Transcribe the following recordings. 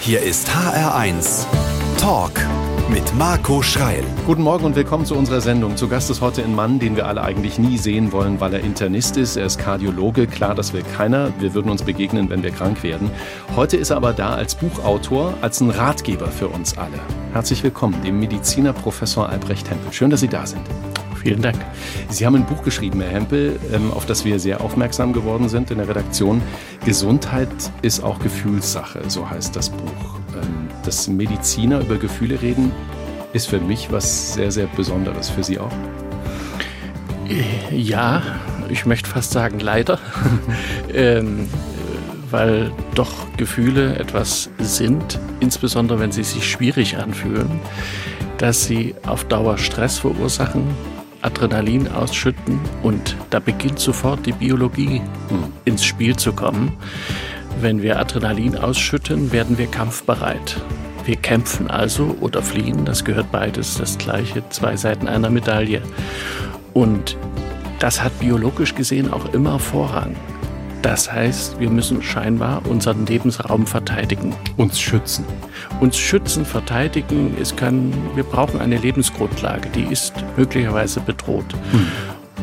Hier ist HR1 Talk mit Marco Schreil. Guten Morgen und willkommen zu unserer Sendung. Zu Gast ist heute ein Mann, den wir alle eigentlich nie sehen wollen, weil er Internist ist. Er ist Kardiologe. Klar, das will keiner. Wir würden uns begegnen, wenn wir krank werden. Heute ist er aber da als Buchautor, als ein Ratgeber für uns alle. Herzlich willkommen, dem Mediziner Professor Albrecht Hempel. Schön, dass Sie da sind. Vielen Dank. Sie haben ein Buch geschrieben, Herr Hempel, ähm, auf das wir sehr aufmerksam geworden sind in der Redaktion. Gesundheit ist auch Gefühlssache, so heißt das Buch. Ähm, dass Mediziner über Gefühle reden, ist für mich was sehr, sehr Besonderes. Für Sie auch? Ja, ich möchte fast sagen leider, ähm, weil doch Gefühle etwas sind, insbesondere wenn sie sich schwierig anfühlen, dass sie auf Dauer Stress verursachen, Adrenalin ausschütten und da beginnt sofort die Biologie hm. ins Spiel zu kommen. Wenn wir Adrenalin ausschütten, werden wir kampfbereit. Wir kämpfen also oder fliehen, das gehört beides das gleiche, zwei Seiten einer Medaille. Und das hat biologisch gesehen auch immer Vorrang. Das heißt, wir müssen scheinbar unseren Lebensraum verteidigen. Uns schützen. Uns schützen, verteidigen. Es kann, wir brauchen eine Lebensgrundlage, die ist möglicherweise bedroht. Hm.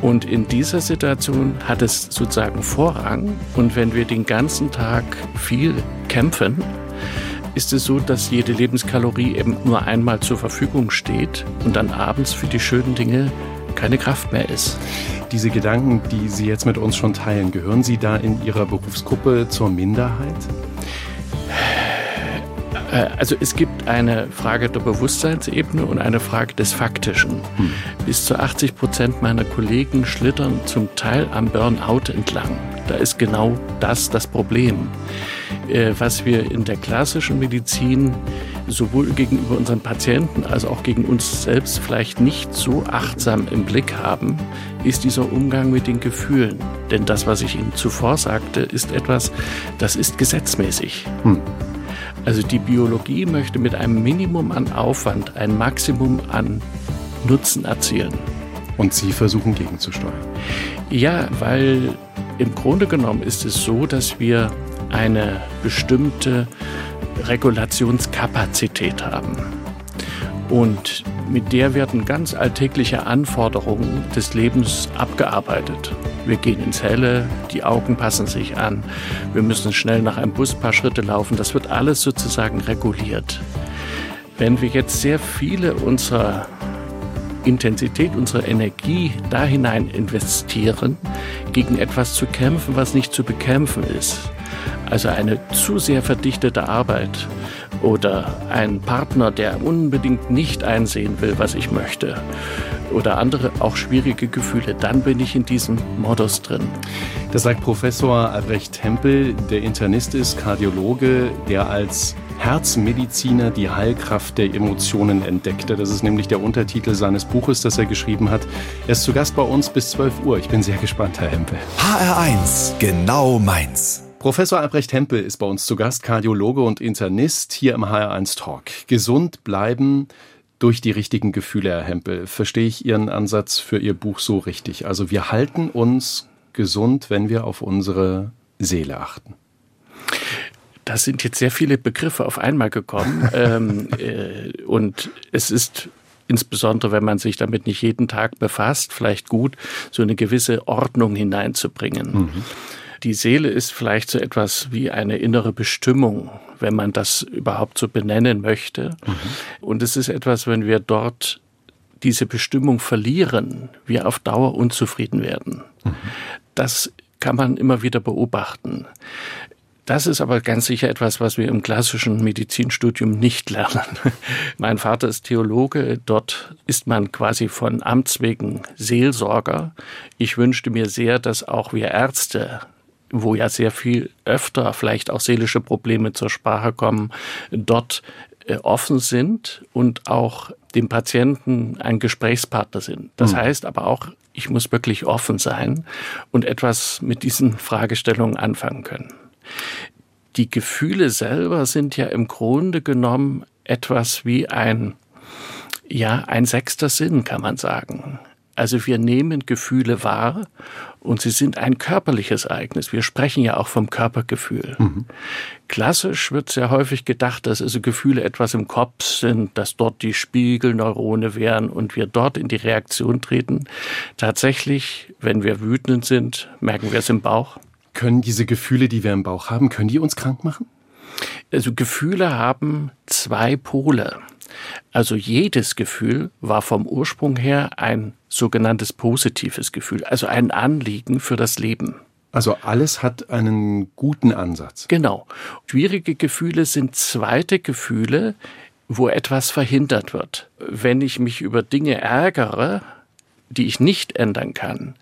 Und in dieser Situation hat es sozusagen Vorrang. Und wenn wir den ganzen Tag viel kämpfen, ist es so, dass jede Lebenskalorie eben nur einmal zur Verfügung steht und dann abends für die schönen Dinge keine Kraft mehr ist. Diese Gedanken, die Sie jetzt mit uns schon teilen, gehören Sie da in Ihrer Berufsgruppe zur Minderheit? Äh, also es gibt eine Frage der Bewusstseinsebene und eine Frage des Faktischen. Hm. Bis zu 80 Prozent meiner Kollegen schlittern zum Teil am Burnout entlang. Da ist genau das das Problem. Äh, was wir in der klassischen Medizin sowohl gegenüber unseren Patienten als auch gegen uns selbst vielleicht nicht so achtsam im Blick haben, ist dieser Umgang mit den Gefühlen. Denn das, was ich Ihnen zuvor sagte, ist etwas, das ist gesetzmäßig. Hm. Also die Biologie möchte mit einem Minimum an Aufwand ein Maximum an Nutzen erzielen. Und Sie versuchen gegenzusteuern? Ja, weil im Grunde genommen ist es so, dass wir eine bestimmte Regulationskapazität haben. Und mit der werden ganz alltägliche Anforderungen des Lebens abgearbeitet. Wir gehen ins Helle, die Augen passen sich an, wir müssen schnell nach einem Bus ein paar Schritte laufen. Das wird alles sozusagen reguliert. Wenn wir jetzt sehr viele unserer Intensität, unserer Energie da hinein investieren, gegen etwas zu kämpfen, was nicht zu bekämpfen ist, also eine zu sehr verdichtete Arbeit oder ein Partner, der unbedingt nicht einsehen will, was ich möchte. Oder andere auch schwierige Gefühle, dann bin ich in diesem Modus drin. Das sagt Professor Albrecht Tempel, der Internist ist, Kardiologe, der als Herzmediziner die Heilkraft der Emotionen entdeckte. Das ist nämlich der Untertitel seines Buches, das er geschrieben hat. Er ist zu Gast bei uns bis 12 Uhr. Ich bin sehr gespannt, Herr Hempel. HR1, genau meins. Professor Albrecht Hempel ist bei uns zu Gast, Kardiologe und Internist hier im HR1 Talk. Gesund bleiben durch die richtigen Gefühle, Herr Hempel. Verstehe ich Ihren Ansatz für Ihr Buch so richtig? Also wir halten uns gesund, wenn wir auf unsere Seele achten. Da sind jetzt sehr viele Begriffe auf einmal gekommen. ähm, äh, und es ist insbesondere wenn man sich damit nicht jeden Tag befasst, vielleicht gut, so eine gewisse Ordnung hineinzubringen. Mhm. Die Seele ist vielleicht so etwas wie eine innere Bestimmung, wenn man das überhaupt so benennen möchte. Mhm. Und es ist etwas, wenn wir dort diese Bestimmung verlieren, wir auf Dauer unzufrieden werden. Mhm. Das kann man immer wieder beobachten. Das ist aber ganz sicher etwas, was wir im klassischen Medizinstudium nicht lernen. mein Vater ist Theologe, dort ist man quasi von Amts wegen Seelsorger. Ich wünschte mir sehr, dass auch wir Ärzte wo ja sehr viel öfter vielleicht auch seelische Probleme zur Sprache kommen, dort äh, offen sind und auch dem Patienten ein Gesprächspartner sind. Das mhm. heißt aber auch, ich muss wirklich offen sein und etwas mit diesen Fragestellungen anfangen können. Die Gefühle selber sind ja im Grunde genommen etwas wie ein, ja, ein sechster Sinn, kann man sagen. Also wir nehmen Gefühle wahr und sie sind ein körperliches Ereignis. Wir sprechen ja auch vom Körpergefühl. Mhm. Klassisch wird sehr häufig gedacht, dass also Gefühle etwas im Kopf sind, dass dort die Spiegelneurone wären und wir dort in die Reaktion treten. Tatsächlich, wenn wir wütend sind, merken wir es im Bauch. Können diese Gefühle, die wir im Bauch haben, können die uns krank machen? Also Gefühle haben zwei Pole. Also jedes Gefühl war vom Ursprung her ein sogenanntes positives Gefühl, also ein Anliegen für das Leben. Also alles hat einen guten Ansatz. Genau. Schwierige Gefühle sind zweite Gefühle, wo etwas verhindert wird. Wenn ich mich über Dinge ärgere, die ich nicht ändern kann,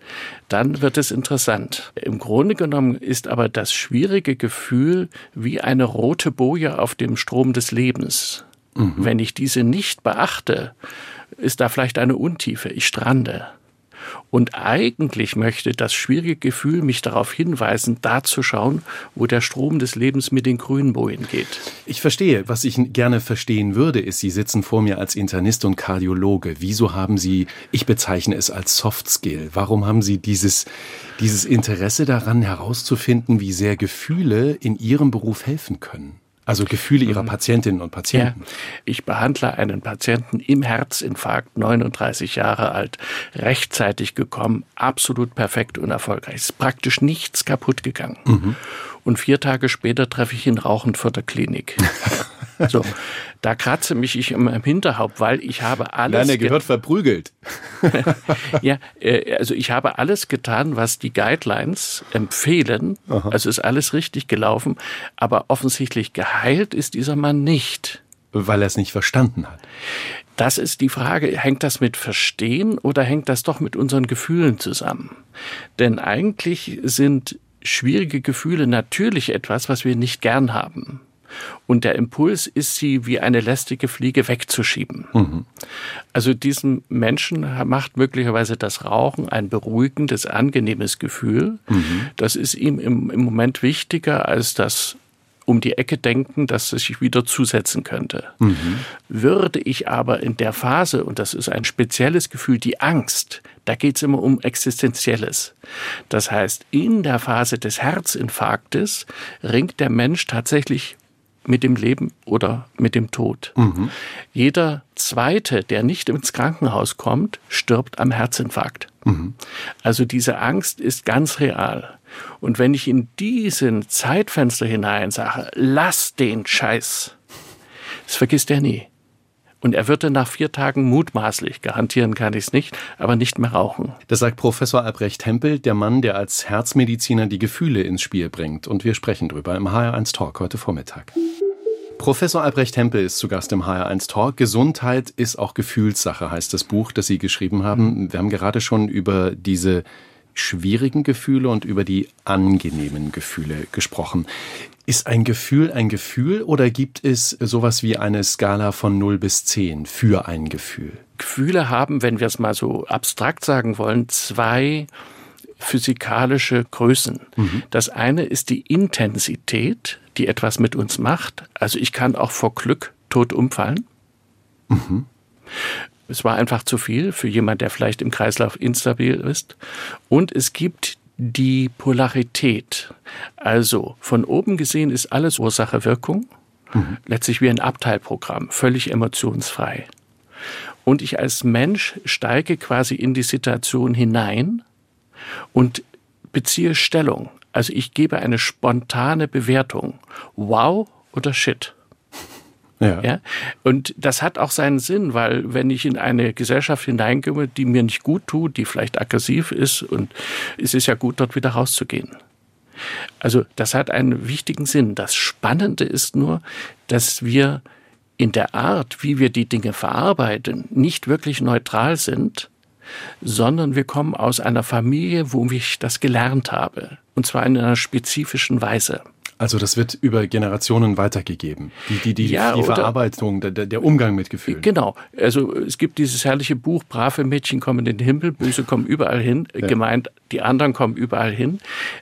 dann wird es interessant. Im Grunde genommen ist aber das schwierige Gefühl wie eine rote Boje auf dem Strom des Lebens. Mhm. Wenn ich diese nicht beachte, ist da vielleicht eine Untiefe, ich strande. Und eigentlich möchte das schwierige Gefühl mich darauf hinweisen, da zu schauen, wo der Strom des Lebens mit den grünen Bojen geht. Ich verstehe. Was ich gerne verstehen würde, ist, Sie sitzen vor mir als Internist und Kardiologe. Wieso haben Sie, ich bezeichne es als Soft Skill, warum haben Sie dieses, dieses Interesse daran herauszufinden, wie sehr Gefühle in Ihrem Beruf helfen können? Also Gefühle Ihrer mhm. Patientinnen und Patienten. Ja. Ich behandle einen Patienten im Herzinfarkt, 39 Jahre alt, rechtzeitig gekommen, absolut perfekt und erfolgreich. Es ist praktisch nichts kaputt gegangen. Mhm. Und vier Tage später treffe ich ihn rauchend vor der Klinik. So, da kratze mich ich im Hinterhaupt, weil ich habe alles. Nein, er gehört verprügelt. ja, äh, also ich habe alles getan, was die Guidelines empfehlen. Aha. Also ist alles richtig gelaufen, aber offensichtlich geheilt ist dieser Mann nicht. Weil er es nicht verstanden hat. Das ist die Frage, hängt das mit Verstehen oder hängt das doch mit unseren Gefühlen zusammen? Denn eigentlich sind schwierige Gefühle natürlich etwas, was wir nicht gern haben. Und der Impuls ist, sie wie eine lästige Fliege wegzuschieben. Mhm. Also diesem Menschen macht möglicherweise das Rauchen ein beruhigendes, angenehmes Gefühl. Mhm. Das ist ihm im, im Moment wichtiger als das um die Ecke denken, dass es sich wieder zusetzen könnte. Mhm. Würde ich aber in der Phase, und das ist ein spezielles Gefühl, die Angst, da geht es immer um Existenzielles. Das heißt, in der Phase des Herzinfarktes ringt der Mensch tatsächlich mit dem Leben oder mit dem Tod. Mhm. Jeder Zweite, der nicht ins Krankenhaus kommt, stirbt am Herzinfarkt. Mhm. Also diese Angst ist ganz real. Und wenn ich in diesen Zeitfenster hinein sage, lass den Scheiß, das vergisst er nie. Und er würde nach vier Tagen mutmaßlich, garantieren kann ich es nicht, aber nicht mehr rauchen. Das sagt Professor Albrecht Hempel, der Mann, der als Herzmediziner die Gefühle ins Spiel bringt. Und wir sprechen drüber im HR1 Talk heute Vormittag. Professor Albrecht Hempel ist zu Gast im HR1 Talk. Gesundheit ist auch Gefühlssache, heißt das Buch, das Sie geschrieben haben. Wir haben gerade schon über diese schwierigen Gefühle und über die angenehmen Gefühle gesprochen. Ist ein Gefühl ein Gefühl oder gibt es sowas wie eine Skala von 0 bis 10 für ein Gefühl? Gefühle haben, wenn wir es mal so abstrakt sagen wollen, zwei physikalische Größen. Mhm. Das eine ist die Intensität, die etwas mit uns macht. Also ich kann auch vor Glück tot umfallen. Mhm. Es war einfach zu viel für jemand, der vielleicht im Kreislauf instabil ist. Und es gibt die Polarität. Also von oben gesehen ist alles Ursache-Wirkung. Mhm. Letztlich wie ein Abteilprogramm, völlig emotionsfrei. Und ich als Mensch steige quasi in die Situation hinein und beziehe Stellung. Also ich gebe eine spontane Bewertung. Wow oder Shit. Ja. ja. Und das hat auch seinen Sinn, weil wenn ich in eine Gesellschaft hineinkomme, die mir nicht gut tut, die vielleicht aggressiv ist, und es ist ja gut, dort wieder rauszugehen. Also das hat einen wichtigen Sinn. Das Spannende ist nur, dass wir in der Art, wie wir die Dinge verarbeiten, nicht wirklich neutral sind, sondern wir kommen aus einer Familie, wo ich das gelernt habe. Und zwar in einer spezifischen Weise. Also das wird über Generationen weitergegeben. Die, die, die, ja, die Verarbeitung, der, der Umgang mit Gefühlen. Genau. Also es gibt dieses herrliche Buch, brave Mädchen kommen in den Himmel, böse kommen überall hin. Ja. Gemeint, die anderen kommen überall hin.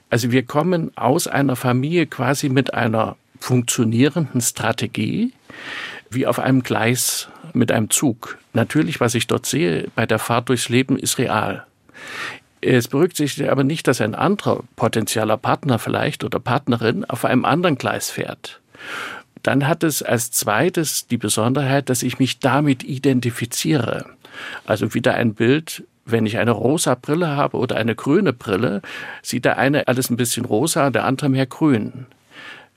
Also wir kommen aus einer Familie quasi mit einer funktionierenden Strategie wie auf einem Gleis mit einem Zug. Natürlich, was ich dort sehe bei der Fahrt durchs Leben, ist real. Es berücksichtigt aber nicht, dass ein anderer potenzieller Partner vielleicht oder Partnerin auf einem anderen Gleis fährt. Dann hat es als zweites die Besonderheit, dass ich mich damit identifiziere. Also wieder ein Bild, wenn ich eine rosa Brille habe oder eine grüne Brille, sieht der eine alles ein bisschen rosa, der andere mehr grün.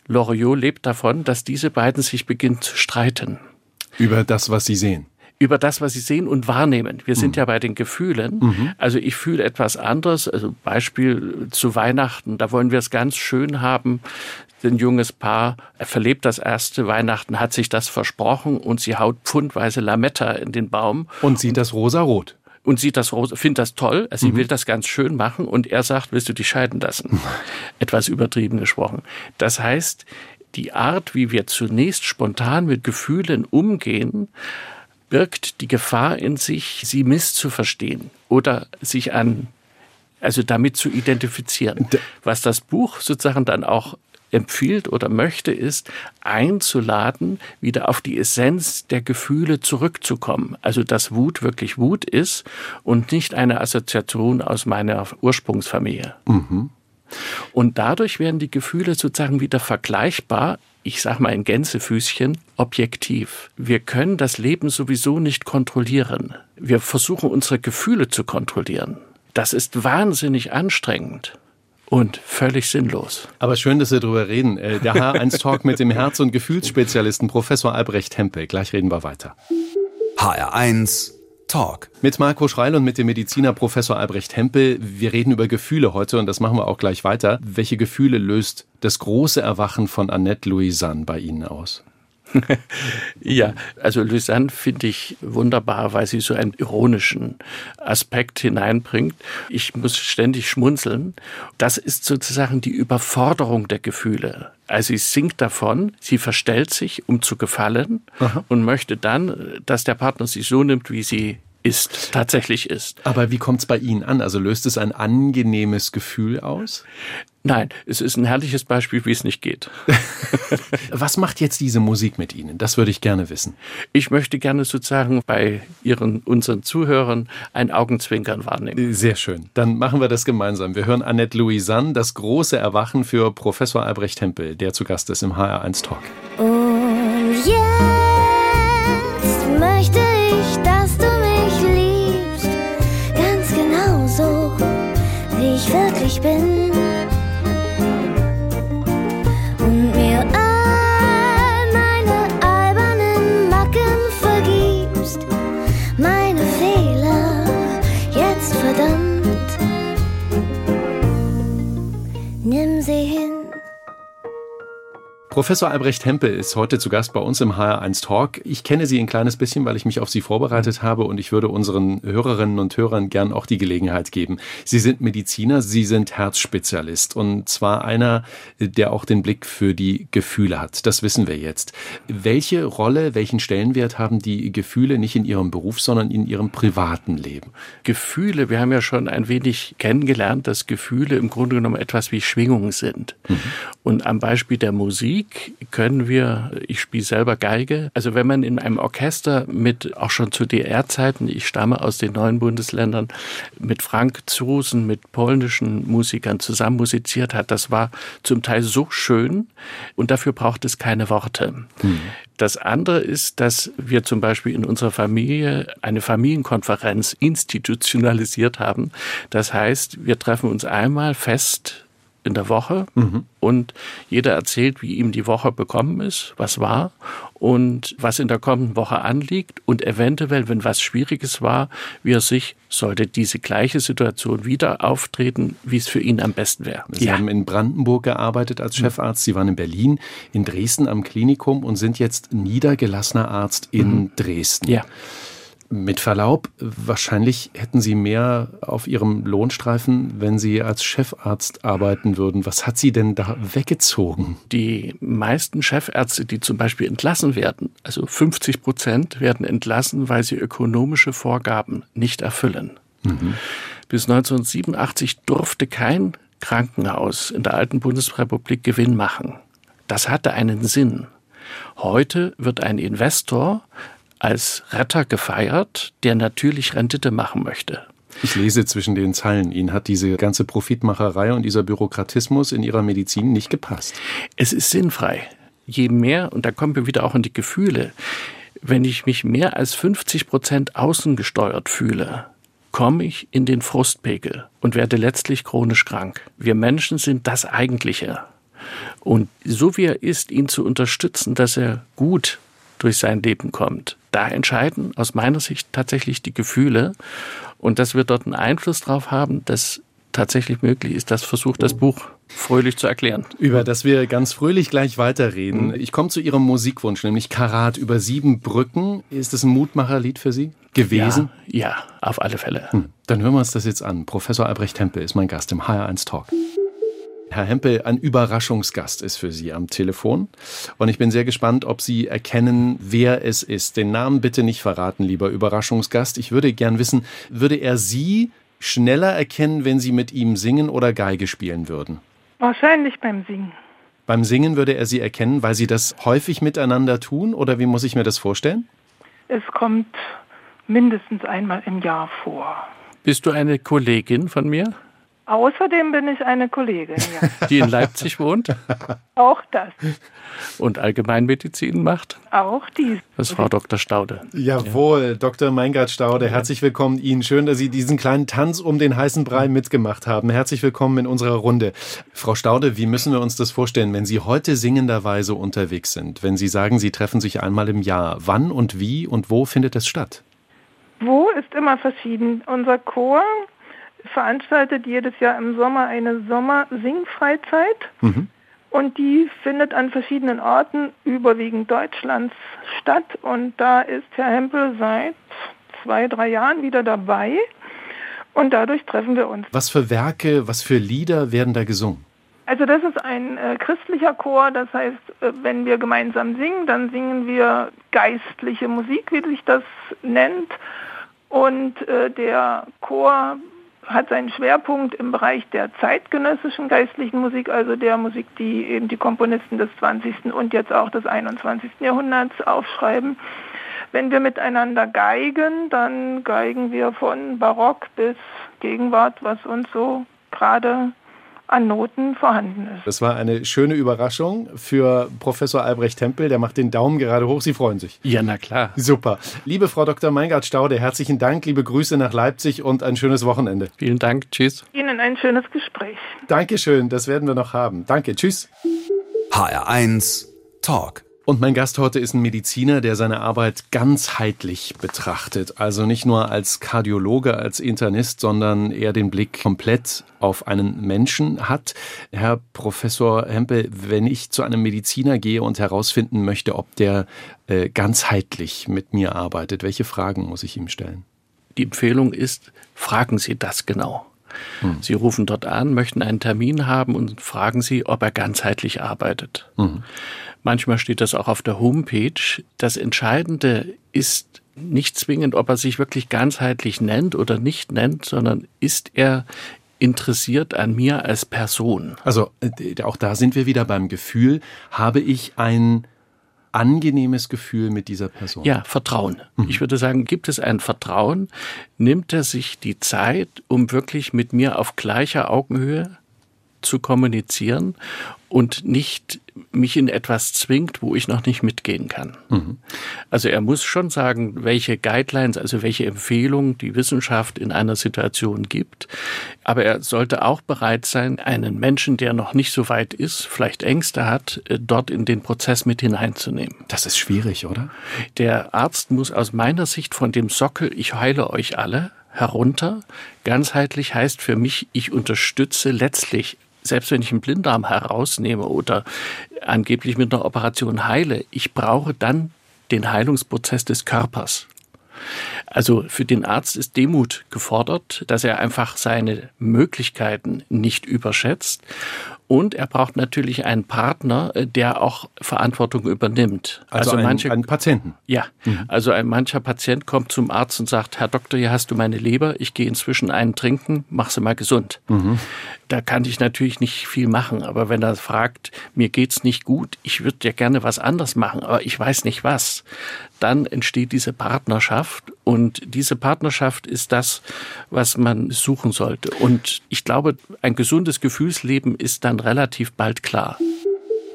Loriot lebt davon, dass diese beiden sich beginnen zu streiten. Über das, was sie sehen über das, was sie sehen und wahrnehmen. Wir sind mhm. ja bei den Gefühlen. Mhm. Also ich fühle etwas anderes. Also Beispiel zu Weihnachten, da wollen wir es ganz schön haben. Ein junges Paar verlebt das erste Weihnachten, hat sich das versprochen und sie haut pfundweise Lametta in den Baum. Und sieht das rosa-rot und sieht das findet das toll, also sie mhm. will das ganz schön machen und er sagt, willst du dich scheiden lassen? Etwas übertrieben gesprochen. Das heißt, die Art, wie wir zunächst spontan mit Gefühlen umgehen, birgt die Gefahr in sich, sie misszuverstehen oder sich an, also damit zu identifizieren. Was das Buch sozusagen dann auch empfiehlt oder möchte, ist einzuladen, wieder auf die Essenz der Gefühle zurückzukommen. Also dass Wut wirklich Wut ist und nicht eine Assoziation aus meiner Ursprungsfamilie. Mhm. Und dadurch werden die Gefühle sozusagen wieder vergleichbar ich sag mal in Gänsefüßchen, objektiv. Wir können das Leben sowieso nicht kontrollieren. Wir versuchen unsere Gefühle zu kontrollieren. Das ist wahnsinnig anstrengend und völlig sinnlos. Aber schön, dass wir darüber reden. Äh, der H1-Talk mit dem Herz- und Gefühlsspezialisten Professor Albrecht Tempel. Gleich reden wir weiter. HR1 Talk. Mit Marco Schreil und mit dem Mediziner Professor Albrecht Hempel. Wir reden über Gefühle heute und das machen wir auch gleich weiter. Welche Gefühle löst das große Erwachen von Annette Louisanne bei Ihnen aus? Ja, also Lysanne finde ich wunderbar, weil sie so einen ironischen Aspekt hineinbringt. Ich muss ständig schmunzeln. Das ist sozusagen die Überforderung der Gefühle. Also sie singt davon, sie verstellt sich, um zu gefallen Aha. und möchte dann, dass der Partner sie so nimmt, wie sie ist, tatsächlich ist. Aber wie kommt es bei Ihnen an? Also löst es ein angenehmes Gefühl aus? Nein, es ist ein herrliches Beispiel, wie es nicht geht. Was macht jetzt diese Musik mit Ihnen? Das würde ich gerne wissen. Ich möchte gerne sozusagen bei Ihren, unseren Zuhörern ein Augenzwinkern wahrnehmen. Sehr schön. Dann machen wir das gemeinsam. Wir hören Annette Louisanne, das große Erwachen für Professor Albrecht Tempel, der zu Gast ist im HR1 Talk. Und jetzt Professor Albrecht Hempel ist heute zu Gast bei uns im HR1 Talk. Ich kenne Sie ein kleines bisschen, weil ich mich auf Sie vorbereitet habe und ich würde unseren Hörerinnen und Hörern gern auch die Gelegenheit geben. Sie sind Mediziner, Sie sind Herzspezialist und zwar einer, der auch den Blick für die Gefühle hat. Das wissen wir jetzt. Welche Rolle, welchen Stellenwert haben die Gefühle nicht in Ihrem Beruf, sondern in Ihrem privaten Leben? Gefühle, wir haben ja schon ein wenig kennengelernt, dass Gefühle im Grunde genommen etwas wie Schwingungen sind. Mhm. Und am Beispiel der Musik Musik können wir, ich spiele selber Geige, also wenn man in einem Orchester mit, auch schon zu DDR-Zeiten, ich stamme aus den neuen Bundesländern, mit Frank Zosen, mit polnischen Musikern zusammen musiziert hat, das war zum Teil so schön und dafür braucht es keine Worte. Hm. Das andere ist, dass wir zum Beispiel in unserer Familie eine Familienkonferenz institutionalisiert haben. Das heißt, wir treffen uns einmal fest in der Woche mhm. und jeder erzählt, wie ihm die Woche bekommen ist, was war und was in der kommenden Woche anliegt und eventuell, wenn was Schwieriges war, wie er sich, sollte diese gleiche Situation wieder auftreten, wie es für ihn am besten wäre. Sie ja. haben in Brandenburg gearbeitet als Chefarzt, Sie waren in Berlin, in Dresden am Klinikum und sind jetzt niedergelassener Arzt in mhm. Dresden. Ja. Mit Verlaub, wahrscheinlich hätten Sie mehr auf Ihrem Lohnstreifen, wenn Sie als Chefarzt arbeiten würden. Was hat Sie denn da weggezogen? Die meisten Chefärzte, die zum Beispiel entlassen werden, also 50 Prozent werden entlassen, weil sie ökonomische Vorgaben nicht erfüllen. Mhm. Bis 1987 durfte kein Krankenhaus in der alten Bundesrepublik Gewinn machen. Das hatte einen Sinn. Heute wird ein Investor als Retter gefeiert, der natürlich Rendite machen möchte. Ich lese zwischen den Zeilen, Ihnen hat diese ganze Profitmacherei und dieser Bürokratismus in Ihrer Medizin nicht gepasst. Es ist sinnfrei. Je mehr, und da kommen wir wieder auch in die Gefühle, wenn ich mich mehr als 50 Prozent außengesteuert fühle, komme ich in den Frustpegel und werde letztlich chronisch krank. Wir Menschen sind das Eigentliche. Und so wie er ist, ihn zu unterstützen, dass er gut durch sein Leben kommt, da entscheiden aus meiner Sicht tatsächlich die Gefühle und dass wir dort einen Einfluss drauf haben, dass tatsächlich möglich ist. Das versucht das Buch fröhlich zu erklären. Über das wir ganz fröhlich gleich weiterreden. Ich komme zu Ihrem Musikwunsch, nämlich Karat über sieben Brücken. Ist das ein Mutmacherlied für Sie gewesen? Ja, ja auf alle Fälle. Hm. Dann hören wir uns das jetzt an. Professor Albrecht Tempel ist mein Gast im HR1 Talk. Herr Hempel, ein Überraschungsgast ist für Sie am Telefon. Und ich bin sehr gespannt, ob Sie erkennen, wer es ist. Den Namen bitte nicht verraten, lieber Überraschungsgast. Ich würde gern wissen, würde er Sie schneller erkennen, wenn Sie mit ihm singen oder Geige spielen würden? Wahrscheinlich beim Singen. Beim Singen würde er Sie erkennen, weil Sie das häufig miteinander tun? Oder wie muss ich mir das vorstellen? Es kommt mindestens einmal im Jahr vor. Bist du eine Kollegin von mir? Außerdem bin ich eine Kollegin, ja. Die in Leipzig wohnt? Auch das. Und Allgemeinmedizin macht? Auch dies. Das ist Frau Dr. Staude. Jawohl, ja. Dr. Meingart Staude, herzlich willkommen Ihnen. Schön, dass Sie diesen kleinen Tanz um den heißen Brei mitgemacht haben. Herzlich willkommen in unserer Runde. Frau Staude, wie müssen wir uns das vorstellen, wenn Sie heute singenderweise unterwegs sind? Wenn Sie sagen, Sie treffen sich einmal im Jahr, wann und wie und wo findet es statt? Wo ist immer verschieden. Unser Chor veranstaltet jedes Jahr im Sommer eine Sommer-Singfreizeit. Mhm. Und die findet an verschiedenen Orten, überwiegend Deutschlands, statt. Und da ist Herr Hempel seit zwei, drei Jahren wieder dabei. Und dadurch treffen wir uns. Was für Werke, was für Lieder werden da gesungen? Also das ist ein äh, christlicher Chor, das heißt, äh, wenn wir gemeinsam singen, dann singen wir geistliche Musik, wie sich das nennt. Und äh, der Chor hat seinen Schwerpunkt im Bereich der zeitgenössischen geistlichen Musik, also der Musik, die eben die Komponisten des 20. und jetzt auch des 21. Jahrhunderts aufschreiben. Wenn wir miteinander geigen, dann geigen wir von Barock bis Gegenwart, was uns so gerade an Noten vorhanden ist. Das war eine schöne Überraschung für Professor Albrecht Tempel. Der macht den Daumen gerade hoch. Sie freuen sich. Ja, na klar. Super. Liebe Frau Dr. Meingart-Staude, herzlichen Dank, liebe Grüße nach Leipzig und ein schönes Wochenende. Vielen Dank. Tschüss. Ihnen ein schönes Gespräch. Dankeschön. Das werden wir noch haben. Danke. Tschüss. HR1 Talk. Und mein Gast heute ist ein Mediziner, der seine Arbeit ganzheitlich betrachtet. Also nicht nur als Kardiologe, als Internist, sondern eher den Blick komplett auf einen Menschen hat. Herr Professor Hempel, wenn ich zu einem Mediziner gehe und herausfinden möchte, ob der äh, ganzheitlich mit mir arbeitet, welche Fragen muss ich ihm stellen? Die Empfehlung ist, fragen Sie das genau. Hm. Sie rufen dort an, möchten einen Termin haben und fragen Sie, ob er ganzheitlich arbeitet. Hm. Manchmal steht das auch auf der Homepage. Das Entscheidende ist nicht zwingend, ob er sich wirklich ganzheitlich nennt oder nicht nennt, sondern ist er interessiert an mir als Person. Also äh, auch da sind wir wieder beim Gefühl, habe ich ein angenehmes Gefühl mit dieser Person? Ja, Vertrauen. Mhm. Ich würde sagen, gibt es ein Vertrauen? Nimmt er sich die Zeit, um wirklich mit mir auf gleicher Augenhöhe zu kommunizieren und nicht mich in etwas zwingt, wo ich noch nicht mitgehen kann. Mhm. Also er muss schon sagen, welche Guidelines, also welche Empfehlungen die Wissenschaft in einer Situation gibt. Aber er sollte auch bereit sein, einen Menschen, der noch nicht so weit ist, vielleicht Ängste hat, äh, dort in den Prozess mit hineinzunehmen. Das ist schwierig, oder? Der Arzt muss aus meiner Sicht von dem Sockel, ich heile euch alle, herunter. Ganzheitlich heißt für mich, ich unterstütze letztlich selbst wenn ich einen Blinddarm herausnehme oder angeblich mit einer Operation heile, ich brauche dann den Heilungsprozess des Körpers. Also für den Arzt ist Demut gefordert, dass er einfach seine Möglichkeiten nicht überschätzt und er braucht natürlich einen Partner, äh, der auch Verantwortung übernimmt. Also, also ein, manche, einen Patienten. Ja, mhm. also ein mancher Patient kommt zum Arzt und sagt, Herr Doktor, hier hast du meine Leber, ich gehe inzwischen einen trinken, mach sie mal gesund. Mhm. Da kann ich natürlich nicht viel machen. Aber wenn er fragt, mir geht's nicht gut, ich würde ja gerne was anderes machen, aber ich weiß nicht was, dann entsteht diese Partnerschaft und diese Partnerschaft ist das, was man suchen sollte. Und ich glaube, ein gesundes Gefühlsleben ist dann relativ bald klar.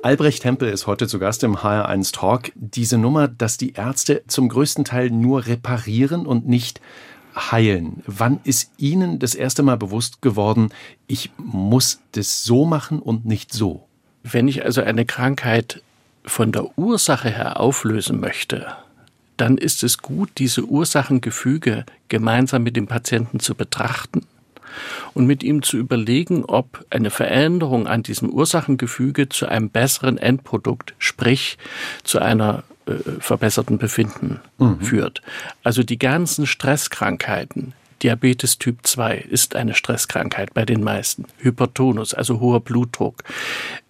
Albrecht Hempel ist heute zu Gast im HR1 Talk. Diese Nummer, dass die Ärzte zum größten Teil nur reparieren und nicht heilen. Wann ist Ihnen das erste Mal bewusst geworden, ich muss das so machen und nicht so? Wenn ich also eine Krankheit von der Ursache her auflösen möchte, dann ist es gut, diese Ursachengefüge gemeinsam mit dem Patienten zu betrachten und mit ihm zu überlegen, ob eine Veränderung an diesem Ursachengefüge zu einem besseren Endprodukt, sprich zu einer äh, verbesserten Befinden mhm. führt. Also die ganzen Stresskrankheiten, Diabetes Typ 2 ist eine Stresskrankheit bei den meisten. Hypertonus, also hoher Blutdruck,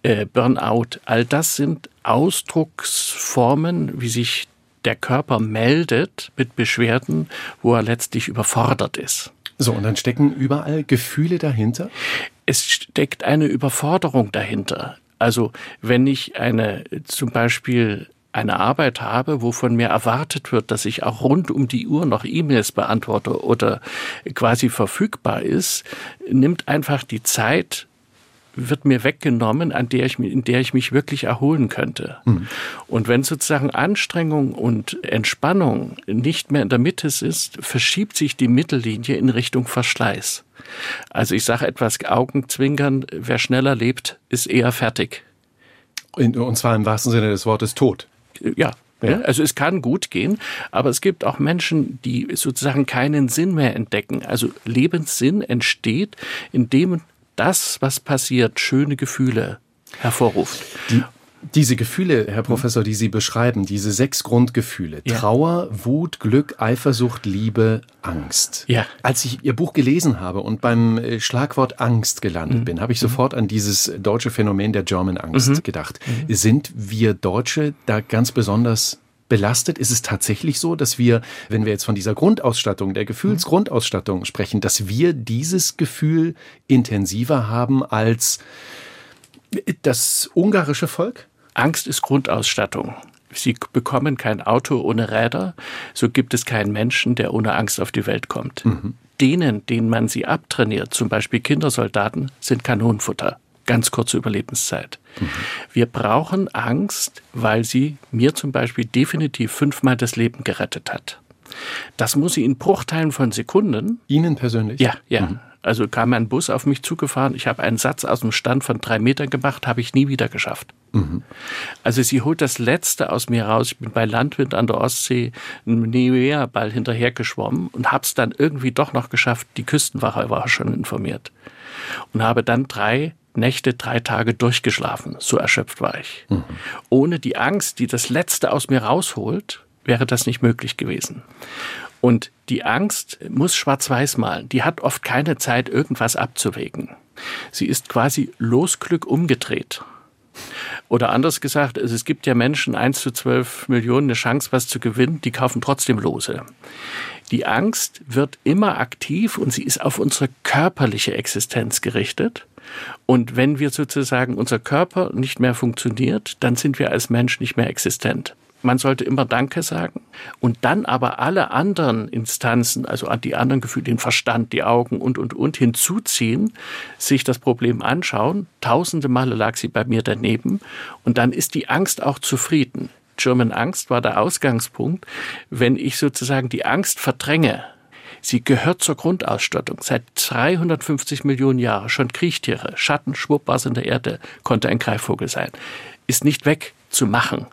äh, Burnout, all das sind Ausdrucksformen, wie sich der Körper meldet mit Beschwerden, wo er letztlich überfordert ist. So, und dann stecken überall Gefühle dahinter? Es steckt eine Überforderung dahinter. Also wenn ich eine zum Beispiel eine Arbeit habe, wovon mir erwartet wird, dass ich auch rund um die Uhr noch E-Mails beantworte oder quasi verfügbar ist, nimmt einfach die Zeit wird mir weggenommen, an der ich, in der ich mich wirklich erholen könnte. Mhm. Und wenn sozusagen Anstrengung und Entspannung nicht mehr in der Mitte ist, verschiebt sich die Mittellinie in Richtung Verschleiß. Also ich sage etwas Augenzwinkern, wer schneller lebt, ist eher fertig. Und zwar im wahrsten Sinne des Wortes tot. Ja, ja. Also es kann gut gehen, aber es gibt auch Menschen, die sozusagen keinen Sinn mehr entdecken. Also Lebenssinn entsteht, indem das, was passiert, schöne Gefühle hervorruft. Die diese Gefühle, Herr Professor, die Sie beschreiben, diese sechs Grundgefühle, ja. Trauer, Wut, Glück, Eifersucht, Liebe, Angst. Ja. Als ich Ihr Buch gelesen habe und beim äh, Schlagwort Angst gelandet mhm. bin, habe ich mhm. sofort an dieses deutsche Phänomen der German Angst mhm. gedacht. Mhm. Sind wir Deutsche da ganz besonders belastet? Ist es tatsächlich so, dass wir, wenn wir jetzt von dieser Grundausstattung, der Gefühlsgrundausstattung sprechen, dass wir dieses Gefühl intensiver haben als das ungarische Volk? Angst ist Grundausstattung. Sie bekommen kein Auto ohne Räder, so gibt es keinen Menschen, der ohne Angst auf die Welt kommt. Mhm. Denen, denen man sie abtrainiert, zum Beispiel Kindersoldaten, sind Kanonenfutter ganz kurze Überlebenszeit. Mhm. Wir brauchen Angst, weil sie mir zum Beispiel definitiv fünfmal das Leben gerettet hat. Das muss sie in Bruchteilen von Sekunden. Ihnen persönlich? Ja, ja. Mhm. Also kam ein Bus auf mich zugefahren. Ich habe einen Satz aus dem Stand von drei Metern gemacht, habe ich nie wieder geschafft. Mhm. Also sie holt das Letzte aus mir raus. Ich bin bei Landwind an der Ostsee einen Nivea-Ball hinterhergeschwommen und habe es dann irgendwie doch noch geschafft. Die Küstenwache war schon informiert und habe dann drei Nächte, drei Tage durchgeschlafen. So erschöpft war ich. Mhm. Ohne die Angst, die das Letzte aus mir rausholt, wäre das nicht möglich gewesen. Und die Angst muss schwarz-weiß malen. Die hat oft keine Zeit, irgendwas abzuwägen. Sie ist quasi Losglück umgedreht. Oder anders gesagt, es gibt ja Menschen, 1 zu 12 Millionen, eine Chance, was zu gewinnen, die kaufen trotzdem Lose. Die Angst wird immer aktiv und sie ist auf unsere körperliche Existenz gerichtet. Und wenn wir sozusagen unser Körper nicht mehr funktioniert, dann sind wir als Mensch nicht mehr existent. Man sollte immer Danke sagen und dann aber alle anderen Instanzen, also die anderen Gefühle, den Verstand, die Augen und, und, und hinzuziehen, sich das Problem anschauen. Tausende Male lag sie bei mir daneben und dann ist die Angst auch zufrieden. German Angst war der Ausgangspunkt. Wenn ich sozusagen die Angst verdränge, Sie gehört zur Grundausstattung. Seit 350 Millionen Jahren schon Kriechtiere. Schatten, schwupp was in der Erde, konnte ein Greifvogel sein. Ist nicht wegzumachen,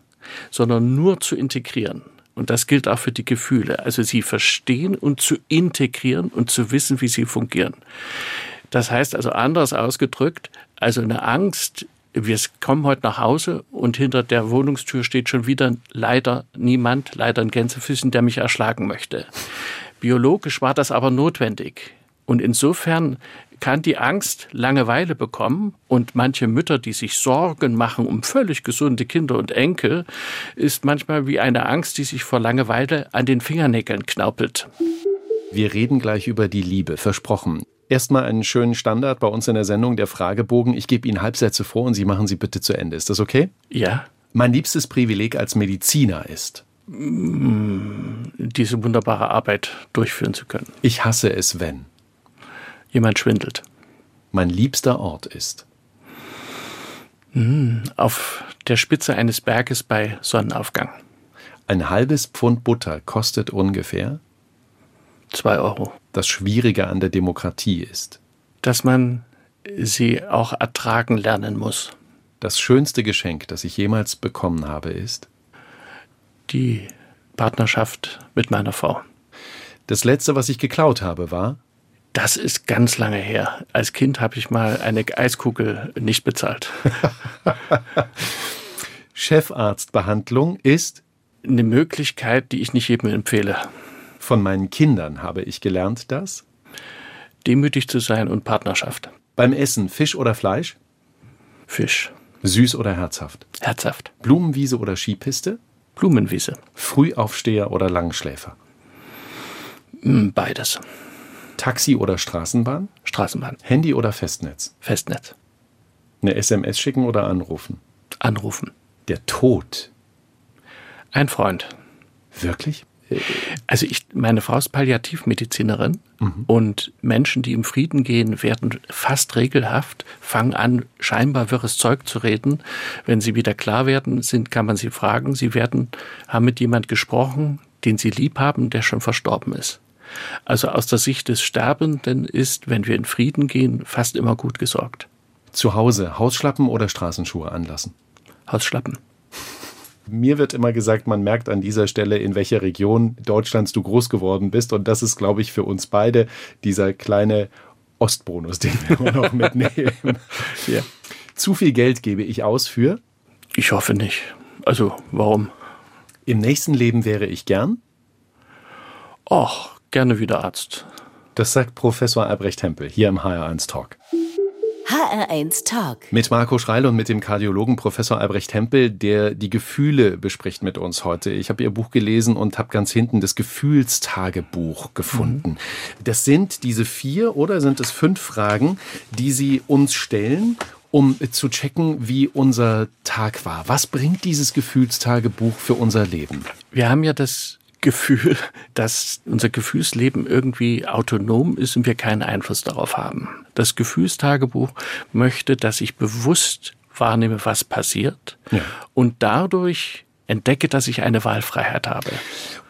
sondern nur zu integrieren. Und das gilt auch für die Gefühle. Also sie verstehen und zu integrieren und zu wissen, wie sie fungieren. Das heißt also anders ausgedrückt, also eine Angst, wir kommen heute nach Hause und hinter der Wohnungstür steht schon wieder leider niemand, leider ein Gänsefüßchen, der mich erschlagen möchte. Biologisch war das aber notwendig. Und insofern kann die Angst Langeweile bekommen und manche Mütter, die sich Sorgen machen um völlig gesunde Kinder und Enkel, ist manchmal wie eine Angst, die sich vor Langeweile an den Fingernägeln knaupelt. Wir reden gleich über die Liebe, versprochen. erstmal einen schönen Standard bei uns in der Sendung, der Fragebogen. Ich gebe Ihnen Halbsätze vor und Sie machen sie bitte zu Ende. Ist das okay? Ja. Mein liebstes Privileg als Mediziner ist. Diese wunderbare Arbeit durchführen zu können. Ich hasse es, wenn. Jemand schwindelt. Mein liebster Ort ist. Auf der Spitze eines Berges bei Sonnenaufgang. Ein halbes Pfund Butter kostet ungefähr. Zwei Euro. Das Schwierige an der Demokratie ist. Dass man sie auch ertragen lernen muss. Das schönste Geschenk, das ich jemals bekommen habe, ist. Die Partnerschaft mit meiner Frau. Das letzte, was ich geklaut habe, war. Das ist ganz lange her. Als Kind habe ich mal eine Eiskugel nicht bezahlt. Chefarztbehandlung ist. Eine Möglichkeit, die ich nicht jedem empfehle. Von meinen Kindern habe ich gelernt, dass. Demütig zu sein und Partnerschaft. Beim Essen Fisch oder Fleisch, Fisch. süß oder herzhaft, Herzhaft. Blumenwiese oder Skipiste, Blumenwiese. Frühaufsteher oder Langschläfer, Hm, Beides. Taxi oder Straßenbahn, Straßenbahn. Handy oder Festnetz, Festnetz. eine SMS schicken oder anrufen. Anrufen. Der Tod. Ein Freund. Wirklich? Also ich, meine Frau ist Palliativmedizinerin und Menschen, die im Frieden gehen, werden fast regelhaft, fangen an, scheinbar wirres Zeug zu reden. Wenn sie wieder klar werden, sind, kann man sie fragen. Sie werden, haben mit jemand gesprochen, den sie lieb haben, der schon verstorben ist. Also aus der Sicht des Sterbenden ist, wenn wir in Frieden gehen, fast immer gut gesorgt. Zu Hause Hausschlappen oder Straßenschuhe anlassen. Hausschlappen. Mir wird immer gesagt, man merkt an dieser Stelle, in welcher Region Deutschlands du groß geworden bist. Und das ist, glaube ich, für uns beide dieser kleine Ostbonus, den wir immer noch mitnehmen. Ja. Zu viel Geld gebe ich aus für. Ich hoffe nicht. Also warum? Im nächsten Leben wäre ich gern. Och, gerne wieder Arzt. Das sagt Professor Albrecht Hempel hier im HR1 Talk. HR1 Talk. Mit Marco Schreil und mit dem Kardiologen Professor Albrecht Hempel, der die Gefühle bespricht mit uns heute. Ich habe Ihr Buch gelesen und habe ganz hinten das Gefühlstagebuch gefunden. Das sind diese vier oder sind es fünf Fragen, die Sie uns stellen, um zu checken, wie unser Tag war. Was bringt dieses Gefühlstagebuch für unser Leben? Wir haben ja das Gefühl, dass unser Gefühlsleben irgendwie autonom ist und wir keinen Einfluss darauf haben. Das Gefühlstagebuch möchte, dass ich bewusst wahrnehme, was passiert Ja. und dadurch entdecke, dass ich eine Wahlfreiheit habe.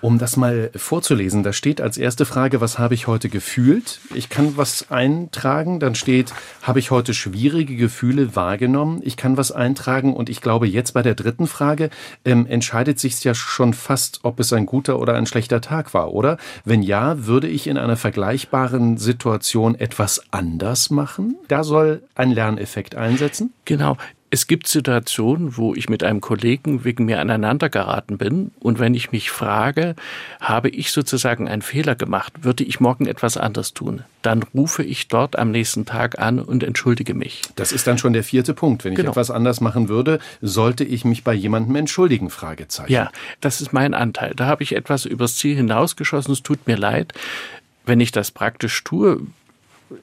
Um das mal vorzulesen, da steht als erste Frage, was habe ich heute gefühlt? Ich kann was eintragen, dann steht, habe ich heute schwierige Gefühle wahrgenommen? Ich kann was eintragen und ich glaube, jetzt bei der dritten Frage ähm, entscheidet sich ja schon fast, ob es ein guter oder ein schlechter Tag war, oder? Wenn ja, würde ich in einer vergleichbaren Situation etwas anders machen? Da soll ein Lerneffekt einsetzen? Genau. Es gibt Situationen, wo ich mit einem Kollegen wegen mir aneinander geraten bin und wenn ich mich frage, habe ich sozusagen einen Fehler gemacht, würde ich morgen etwas anders tun, dann rufe ich dort am nächsten Tag an und entschuldige mich. Das ist dann schon der vierte Punkt. Wenn ich Genau. etwas anders machen würde, sollte ich mich bei jemandem entschuldigen? Fragezeichen. Ja, das ist mein Anteil. Da habe ich etwas übers Ziel hinausgeschossen. Es tut mir leid. Wenn ich das praktisch tue,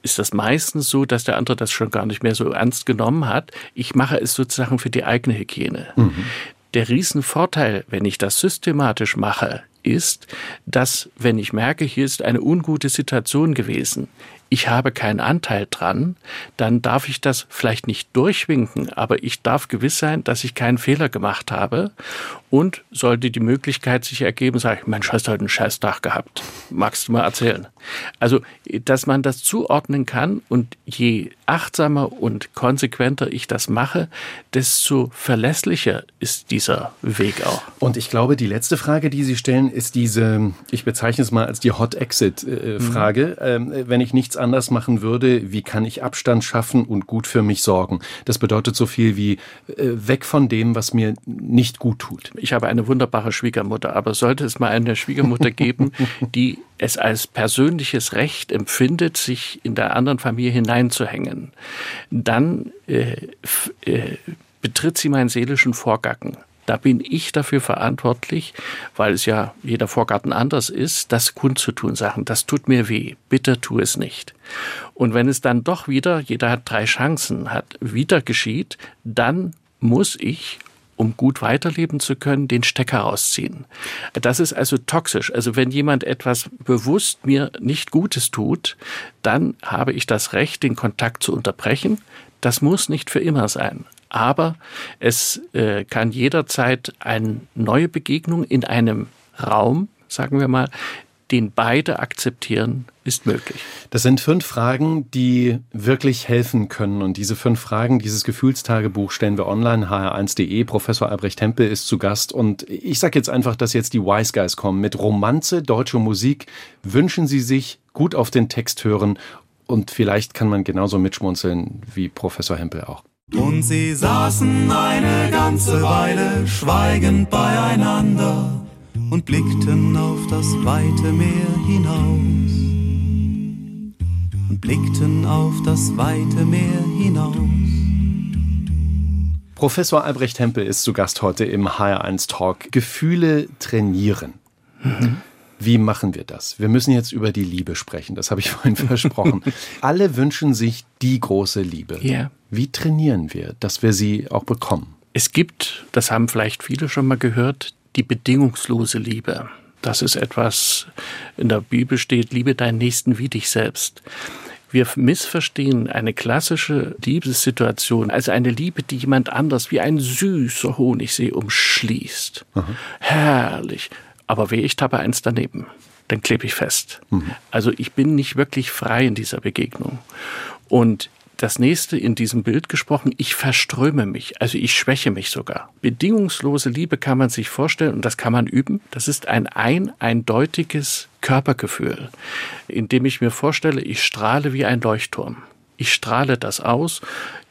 ist das meistens so, dass der andere das schon gar nicht mehr so ernst genommen hat. Ich mache es sozusagen für die eigene Hygiene. Der Riesenvorteil, wenn ich das systematisch mache, ist, dass wenn ich merke, hier ist eine ungute Situation gewesen, ich habe keinen Anteil dran, dann darf ich das vielleicht nicht durchwinken, aber ich darf gewiss sein, dass ich keinen Fehler gemacht habe und sollte die Möglichkeit sich ergeben, sage ich, Mensch, hast du heute einen Scheißtag gehabt. Magst du mal erzählen? Also, dass man das zuordnen kann und je achtsamer und konsequenter ich das mache, desto verlässlicher ist dieser Weg auch. Und ich glaube, die letzte Frage, die Sie stellen, ist diese, ich bezeichne es mal als die Hot Exit-Frage. Ähm, wenn ich nichts anders machen würde, wie kann ich Abstand schaffen und gut für mich sorgen? Das bedeutet so viel wie äh, weg von dem, was mir nicht gut tut. Ich habe eine wunderbare Schwiegermutter, aber sollte es mal eine Schwiegermutter geben, die es als persönliches Recht empfindet, sich in der anderen Familie hineinzuhängen, dann äh, äh, betritt sie meinen seelischen Vorgacken. Da bin ich dafür verantwortlich, weil es ja jeder Vorgarten anders ist, das kundzutun, sagen, das tut mir weh, bitte tu es nicht. Und wenn es dann doch wieder, jeder hat drei Chancen, hat, wieder geschieht, dann muss ich um gut weiterleben zu können, den Stecker rausziehen. Das ist also toxisch. Also wenn jemand etwas bewusst mir nicht Gutes tut, dann habe ich das Recht, den Kontakt zu unterbrechen. Das muss nicht für immer sein. Aber es äh, kann jederzeit eine neue Begegnung in einem Raum, sagen wir mal, den beide akzeptieren, ist möglich. Das sind fünf Fragen, die wirklich helfen können. Und diese fünf Fragen, dieses Gefühlstagebuch stellen wir online, hr1.de. Professor Albrecht Hempel ist zu Gast. Und ich sage jetzt einfach, dass jetzt die Wise Guys kommen. Mit Romanze, deutsche Musik wünschen Sie sich gut auf den Text hören. Und vielleicht kann man genauso mitschmunzeln wie Professor Hempel auch. Und sie saßen eine ganze Weile schweigend beieinander und blickten auf das weite Meer hinaus. Und blickten auf das weite Meer hinaus. Professor Albrecht Hempel ist zu Gast heute im HR1 Talk. Gefühle trainieren. Mhm. Wie machen wir das? Wir müssen jetzt über die Liebe sprechen, das habe ich vorhin versprochen. Alle wünschen sich die große Liebe. Ja. Wie trainieren wir, dass wir sie auch bekommen? Es gibt, das haben vielleicht viele schon mal gehört, die bedingungslose Liebe. Das ist etwas, in der Bibel steht, liebe deinen Nächsten wie dich selbst. Wir missverstehen eine klassische Liebessituation als eine Liebe, die jemand anders wie ein süßer Honigsee umschließt. Aha. Herrlich. Aber wehe, ich tappe eins daneben, dann klebe ich fest. Mhm. Also ich bin nicht wirklich frei in dieser Begegnung. Und das nächste in diesem Bild gesprochen, ich verströme mich, also ich schwäche mich sogar. Bedingungslose Liebe kann man sich vorstellen und das kann man üben. Das ist ein ein eindeutiges Körpergefühl, in dem ich mir vorstelle, ich strahle wie ein Leuchtturm. Ich strahle das aus.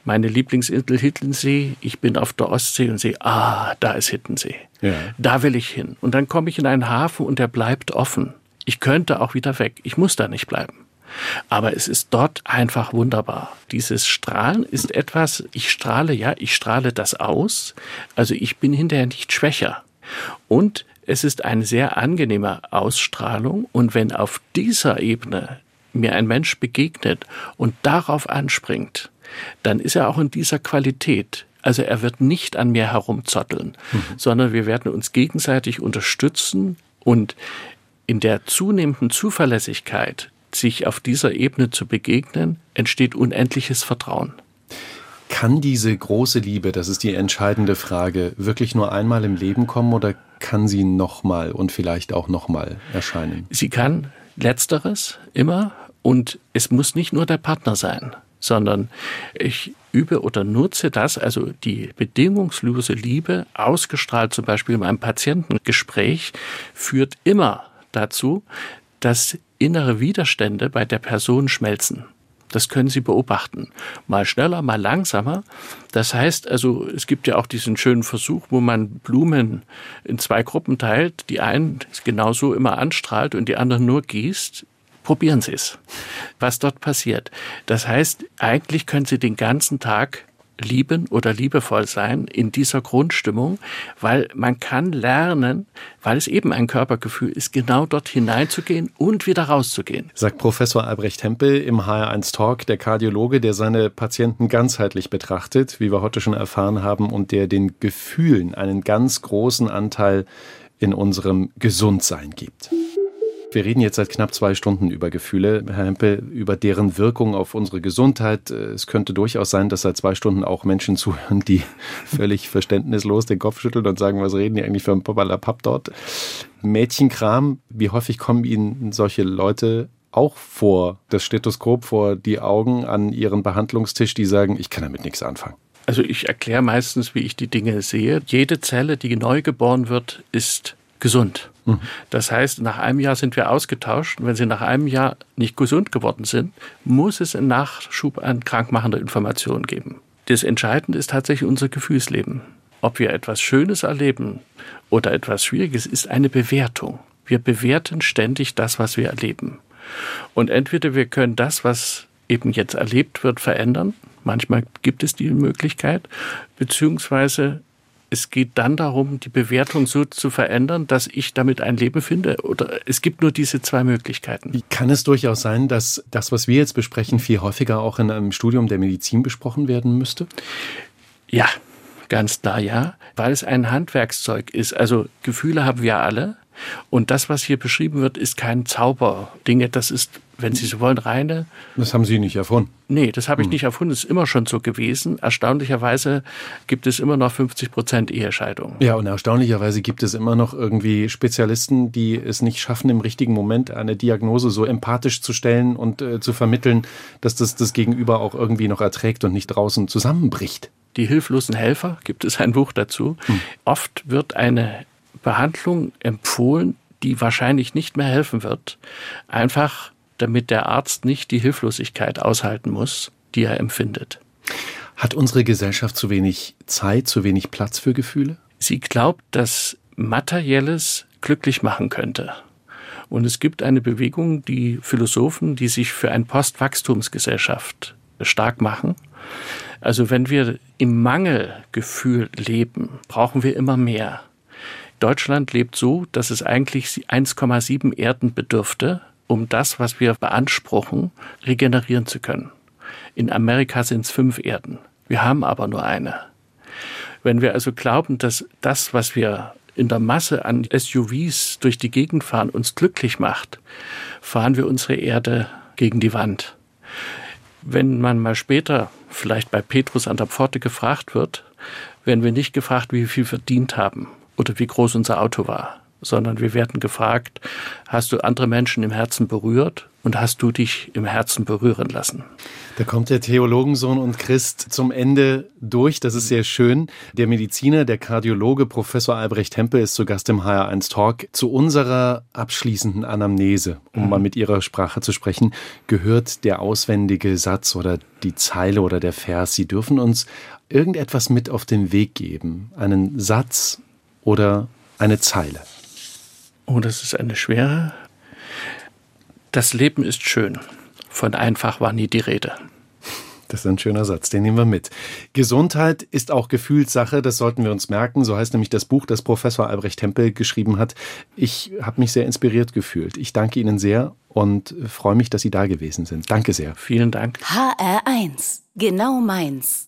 Meine Lieblingsinsel Hittensee, ich bin auf der Ostsee und sehe, ah, da ist Hittensee. Ja. Da will ich hin. Und dann komme ich in einen Hafen und der bleibt offen. Ich könnte auch wieder weg. Ich muss da nicht bleiben. Aber es ist dort einfach wunderbar. Dieses Strahlen ist etwas, ich strahle, ja, ich strahle das aus. Also ich bin hinterher nicht schwächer. Und es ist eine sehr angenehme Ausstrahlung. Und wenn auf dieser Ebene mir ein Mensch begegnet und darauf anspringt, dann ist er auch in dieser Qualität. Also er wird nicht an mir herumzotteln, mhm. sondern wir werden uns gegenseitig unterstützen und in der zunehmenden Zuverlässigkeit, sich auf dieser Ebene zu begegnen, entsteht unendliches Vertrauen. Kann diese große Liebe, das ist die entscheidende Frage, wirklich nur einmal im Leben kommen oder kann sie nochmal und vielleicht auch nochmal erscheinen? Sie kann letzteres immer und es muss nicht nur der Partner sein, sondern ich übe oder nutze das, also die bedingungslose Liebe, ausgestrahlt zum Beispiel in meinem Patientengespräch, führt immer dazu, dass innere Widerstände bei der Person schmelzen. Das können Sie beobachten. Mal schneller, mal langsamer. Das heißt also, es gibt ja auch diesen schönen Versuch, wo man Blumen in zwei Gruppen teilt. Die einen genauso immer anstrahlt und die anderen nur gießt. Probieren Sie es, was dort passiert. Das heißt, eigentlich können Sie den ganzen Tag lieben oder liebevoll sein in dieser Grundstimmung, weil man kann lernen, weil es eben ein Körpergefühl ist, genau dort hineinzugehen und wieder rauszugehen. Sagt Professor Albrecht Hempel im HR1 Talk, der Kardiologe, der seine Patienten ganzheitlich betrachtet, wie wir heute schon erfahren haben, und der den Gefühlen einen ganz großen Anteil in unserem Gesundsein gibt. Wir reden jetzt seit knapp zwei Stunden über Gefühle, Herr Hempel, über deren Wirkung auf unsere Gesundheit. Es könnte durchaus sein, dass seit zwei Stunden auch Menschen zuhören, die völlig verständnislos den Kopf schütteln und sagen, was reden die eigentlich für ein Papalapap dort? Mädchenkram, wie häufig kommen Ihnen solche Leute auch vor das Stethoskop vor die Augen an ihren Behandlungstisch, die sagen, ich kann damit nichts anfangen? Also ich erkläre meistens, wie ich die Dinge sehe. Jede Zelle, die neu geboren wird, ist gesund. Mhm. Das heißt, nach einem Jahr sind wir ausgetauscht. Wenn sie nach einem Jahr nicht gesund geworden sind, muss es einen Nachschub an krankmachender Information geben. Das Entscheidende ist tatsächlich unser Gefühlsleben. Ob wir etwas Schönes erleben oder etwas Schwieriges, ist eine Bewertung. Wir bewerten ständig das, was wir erleben. Und entweder wir können das, was eben jetzt erlebt wird, verändern. Manchmal gibt es die Möglichkeit, beziehungsweise es geht dann darum, die Bewertung so zu verändern, dass ich damit ein Leben finde. Oder es gibt nur diese zwei Möglichkeiten. Kann es durchaus sein, dass das, was wir jetzt besprechen, viel häufiger auch in einem Studium der Medizin besprochen werden müsste? Ja, ganz klar ja, weil es ein Handwerkszeug ist. Also Gefühle haben wir alle. Und das, was hier beschrieben wird, ist kein Zauberdinge. Das ist, wenn Sie so wollen, reine. Das haben Sie nicht erfunden. Nee, das habe ich hm. nicht erfunden. Das ist immer schon so gewesen. Erstaunlicherweise gibt es immer noch 50 Prozent Ehescheidungen. Ja, und erstaunlicherweise gibt es immer noch irgendwie Spezialisten, die es nicht schaffen, im richtigen Moment eine Diagnose so empathisch zu stellen und äh, zu vermitteln, dass das das Gegenüber auch irgendwie noch erträgt und nicht draußen zusammenbricht. Die hilflosen Helfer, gibt es ein Buch dazu. Hm. Oft wird eine Behandlung empfohlen, die wahrscheinlich nicht mehr helfen wird, einfach damit der Arzt nicht die Hilflosigkeit aushalten muss, die er empfindet. Hat unsere Gesellschaft zu wenig Zeit, zu wenig Platz für Gefühle? Sie glaubt, dass materielles glücklich machen könnte. Und es gibt eine Bewegung, die Philosophen, die sich für eine Postwachstumsgesellschaft stark machen. Also wenn wir im Mangelgefühl leben, brauchen wir immer mehr. Deutschland lebt so, dass es eigentlich 1,7 Erden bedürfte, um das, was wir beanspruchen, regenerieren zu können. In Amerika sind es fünf Erden. Wir haben aber nur eine. Wenn wir also glauben, dass das, was wir in der Masse an SUVs durch die Gegend fahren, uns glücklich macht, fahren wir unsere Erde gegen die Wand. Wenn man mal später vielleicht bei Petrus an der Pforte gefragt wird, werden wir nicht gefragt, wie viel verdient haben oder wie groß unser Auto war, sondern wir werden gefragt, hast du andere Menschen im Herzen berührt und hast du dich im Herzen berühren lassen? Da kommt der Theologensohn und Christ zum Ende durch. Das ist sehr schön. Der Mediziner, der Kardiologe Professor Albrecht Hempel ist zu Gast im HR1 Talk. Zu unserer abschließenden Anamnese, um mhm. mal mit Ihrer Sprache zu sprechen, gehört der auswendige Satz oder die Zeile oder der Vers. Sie dürfen uns irgendetwas mit auf den Weg geben. Einen Satz, oder eine Zeile? Oh, das ist eine schwere. Das Leben ist schön. Von einfach war nie die Rede. Das ist ein schöner Satz, den nehmen wir mit. Gesundheit ist auch Gefühlssache, das sollten wir uns merken. So heißt nämlich das Buch, das Professor Albrecht Tempel geschrieben hat. Ich habe mich sehr inspiriert gefühlt. Ich danke Ihnen sehr und freue mich, dass Sie da gewesen sind. Danke sehr. Vielen Dank. HR1, genau meins.